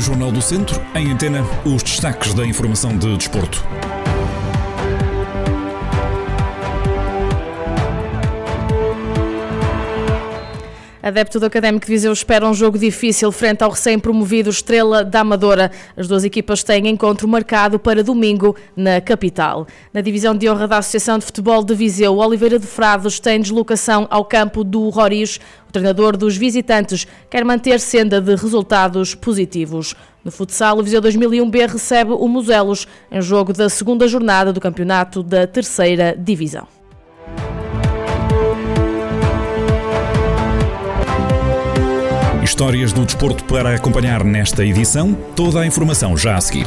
Jornal do Centro, em antena, os destaques da informação de desporto. Adepto do Académico de Viseu espera um jogo difícil frente ao recém-promovido Estrela da Amadora. As duas equipas têm encontro marcado para domingo na capital. Na divisão de honra da Associação de Futebol de Viseu, Oliveira de Frades tem deslocação ao campo do Roriz. O treinador dos visitantes quer manter senda de resultados positivos. No futsal, o Viseu 2001B recebe o Muselos em jogo da segunda jornada do campeonato da terceira divisão. Histórias do desporto para acompanhar nesta edição. Toda a informação já a seguir.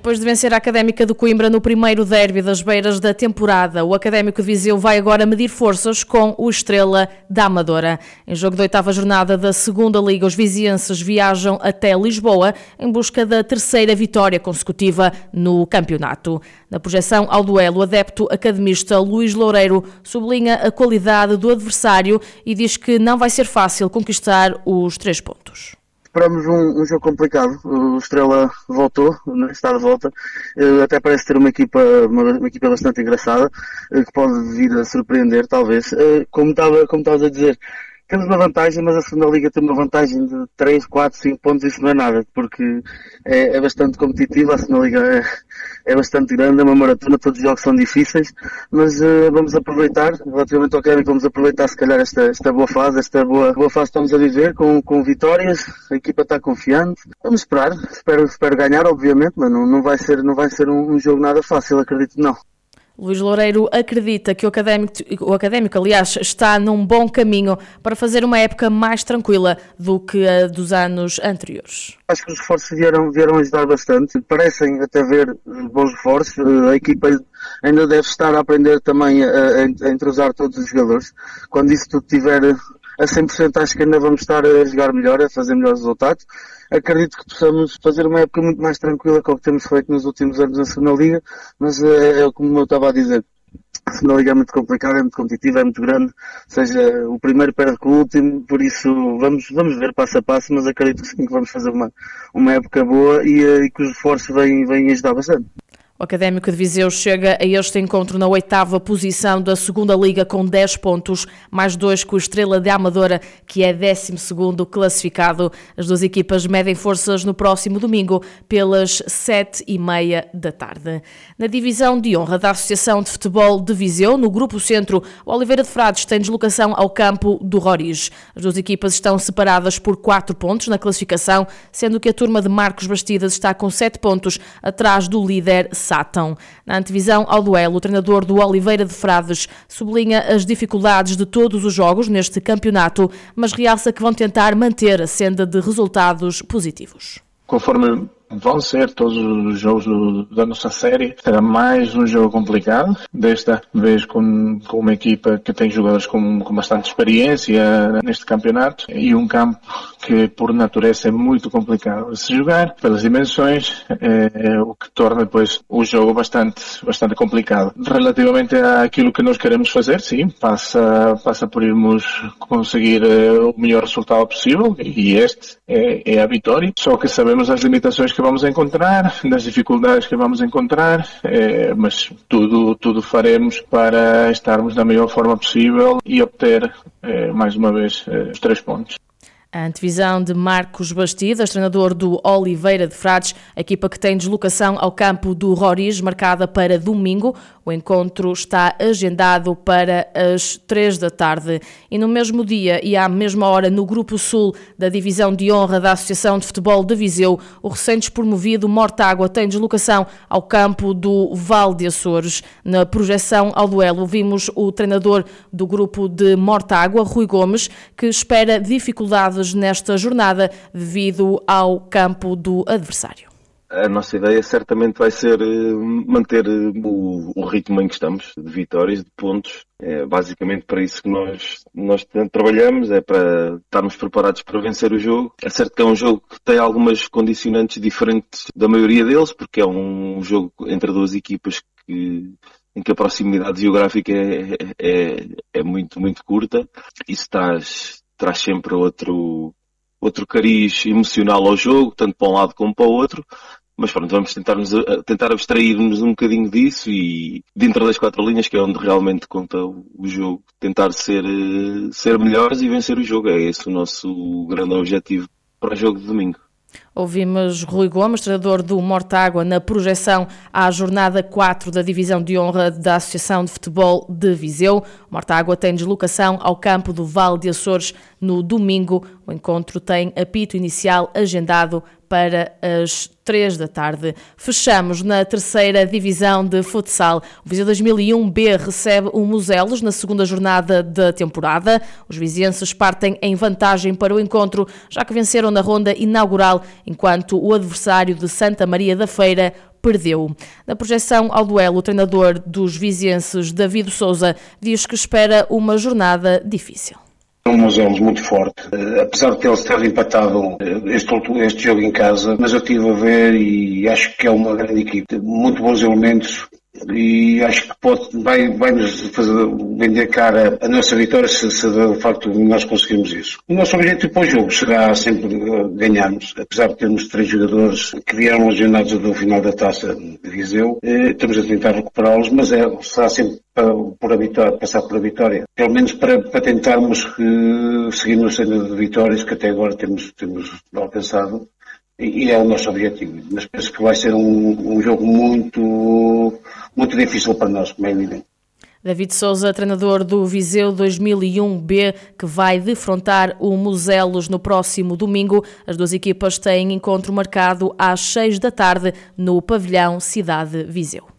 Depois de vencer a Académica do Coimbra no primeiro derby das beiras da temporada, o Académico de Viseu vai agora medir forças com o Estrela da Amadora. Em jogo da oitava jornada da segunda Liga, os vizienses viajam até Lisboa em busca da terceira vitória consecutiva no campeonato. Na projeção ao duelo, o adepto academista Luís Loureiro sublinha a qualidade do adversário e diz que não vai ser fácil conquistar os três pontos esperamos um, um, jogo complicado. O Estrela voltou, está de volta. Uh, até parece ter uma equipa, uma, uma equipa bastante engraçada, uh, que pode vir a surpreender, talvez. Uh, como estava, como estavas a dizer, temos uma vantagem, mas a segunda liga tem uma vantagem de 3, 4, 5 pontos, isso não é nada, porque é, é bastante competitiva, a segunda liga é, é, bastante grande, é uma maratona, todos os jogos são difíceis, mas uh, vamos aproveitar, relativamente ao Académico, vamos aproveitar se calhar esta, esta boa fase, esta boa, boa fase que estamos a viver, com, com vitórias, a equipa está confiante, vamos esperar, espero, espero ganhar, obviamente, mas não, não vai ser, não vai ser um, um jogo nada fácil, acredito não. Luís Loureiro acredita que o académico, o académico, aliás, está num bom caminho para fazer uma época mais tranquila do que a dos anos anteriores. Acho que os reforços vieram, vieram ajudar bastante. Parecem até ver bons reforços. A equipa ainda deve estar a aprender também a, a entrosar todos os jogadores. Quando isso tudo tiver a 100% acho que ainda vamos estar a jogar melhor, a fazer melhores resultados. Acredito que possamos fazer uma época muito mais tranquila que o que temos feito nos últimos anos na segunda Liga, mas é, é como eu estava a dizer. A segunda Liga é muito complicada, é muito competitiva, é muito grande, seja o primeiro perde com o último, por isso vamos, vamos ver passo a passo, mas acredito que sim que vamos fazer uma, uma época boa e, eh, e que os reforços vêm, vêm ajudar bastante. O Académico de Viseu chega a este encontro na oitava posição da segunda Liga com 10 pontos, mais dois com o Estrela de Amadora, que é 12 classificado. As duas equipas medem forças no próximo domingo pelas 7 e meia da tarde. Na divisão de honra da Associação de Futebol de Viseu, no Grupo Centro, o Oliveira de Frades tem deslocação ao campo do Roriz. As duas equipas estão separadas por 4 pontos na classificação, sendo que a turma de Marcos Bastidas está com 7 pontos atrás do líder Na antevisão ao duelo, o treinador do Oliveira de Frades sublinha as dificuldades de todos os jogos neste campeonato, mas realça que vão tentar manter a senda de resultados positivos. Conforme vão ser todos os jogos do, da nossa série. Será mais um jogo complicado, desta vez com, com uma equipa que tem jogadores com, com bastante experiência neste campeonato. E um campo que por natureza é muito complicado de se jogar pelas dimensões, é, é o que torna depois o jogo bastante, bastante complicado. Relativamente àquilo que nós queremos fazer, sim, passa, passa por irmos conseguir é, o melhor resultado possível. E este é, é a vitória, só que sabemos as limitações que que vamos encontrar, das dificuldades que vamos encontrar, eh, mas tudo, tudo faremos para estarmos da melhor forma possível e obter, eh, mais uma vez, eh, os três pontos. A antevisão de Marcos Bastidas, treinador do Oliveira de Frades, equipa que tem deslocação ao campo do Roriz, marcada para domingo. O encontro está agendado para as três da tarde. E no mesmo dia e à mesma hora, no Grupo Sul da Divisão de Honra da Associação de Futebol de Viseu, o recém-despromovido Mortágua tem deslocação ao campo do Val de Açores. Na projeção ao duelo, vimos o treinador do grupo de Mortágua, Rui Gomes, que espera dificuldades nesta jornada devido ao campo do adversário. A nossa ideia certamente vai ser eh, manter eh, o, o, ritmo em que estamos, de vitórias, de pontos. É basicamente para isso que nós, nós trabalhamos, é para estarmos preparados para vencer o jogo. É certo que é um jogo que tem algumas condicionantes diferentes da maioria deles, porque é um jogo entre duas equipas que, em que a proximidade geográfica é, é, é muito, muito curta. Isso traz, traz sempre outro, outro cariz emocional ao jogo, tanto para um lado como para o outro. Mas pronto, vamos tentar, tentar abstrair-nos um bocadinho disso e dentro das quatro linhas, que é onde realmente conta o jogo, tentar ser, ser melhores e vencer o jogo. É esse o nosso grande objetivo para o jogo de domingo. Ouvimos Rui Gomes, treinador do Mortágua, na projeção à jornada 4 da Divisão de Honra da Associação de Futebol de Viseu. O Mortágua tem deslocação ao campo do Vale de Açores no domingo. O encontro tem apito inicial agendado para as 3 da tarde. Fechamos na terceira divisão de futsal. O Viseu 2001B recebe o Muselos na segunda jornada da temporada. Os vizienses partem em vantagem para o encontro, já que venceram na ronda inaugural, enquanto o adversário de Santa Maria da Feira perdeu. Na projeção ao duelo, o treinador dos vizienses, David Souza, diz que espera uma jornada difícil um Muselos muito forte, uh, apesar de eles terem empatado uh, este, este jogo em casa, mas eu estive a ver e acho que é uma grande equipe, muito bons elementos, e acho que pode, vai, vai nos fazer vender cara a nossa vitória se, se de facto nós conseguirmos isso. O nosso objetivo para o jogo será sempre ganharmos, apesar de termos três jogadores que vieram lesionados do final da taça de Viseu, eh, estamos a tentar recuperá-los, mas é, será sempre para, por a vitória, passar por a vitória. Pelo menos para, para tentarmos eh, seguir no cena de vitórias que até agora temos, temos alcançado e é o nosso objetivo. Mas penso que vai ser um, um jogo muito, muito difícil para nós, como é evidente. David Souza, treinador do Viseu 2001B, que vai defrontar o Muselos no próximo domingo. As duas equipas têm encontro marcado às seis da tarde no pavilhão Cidade Viseu.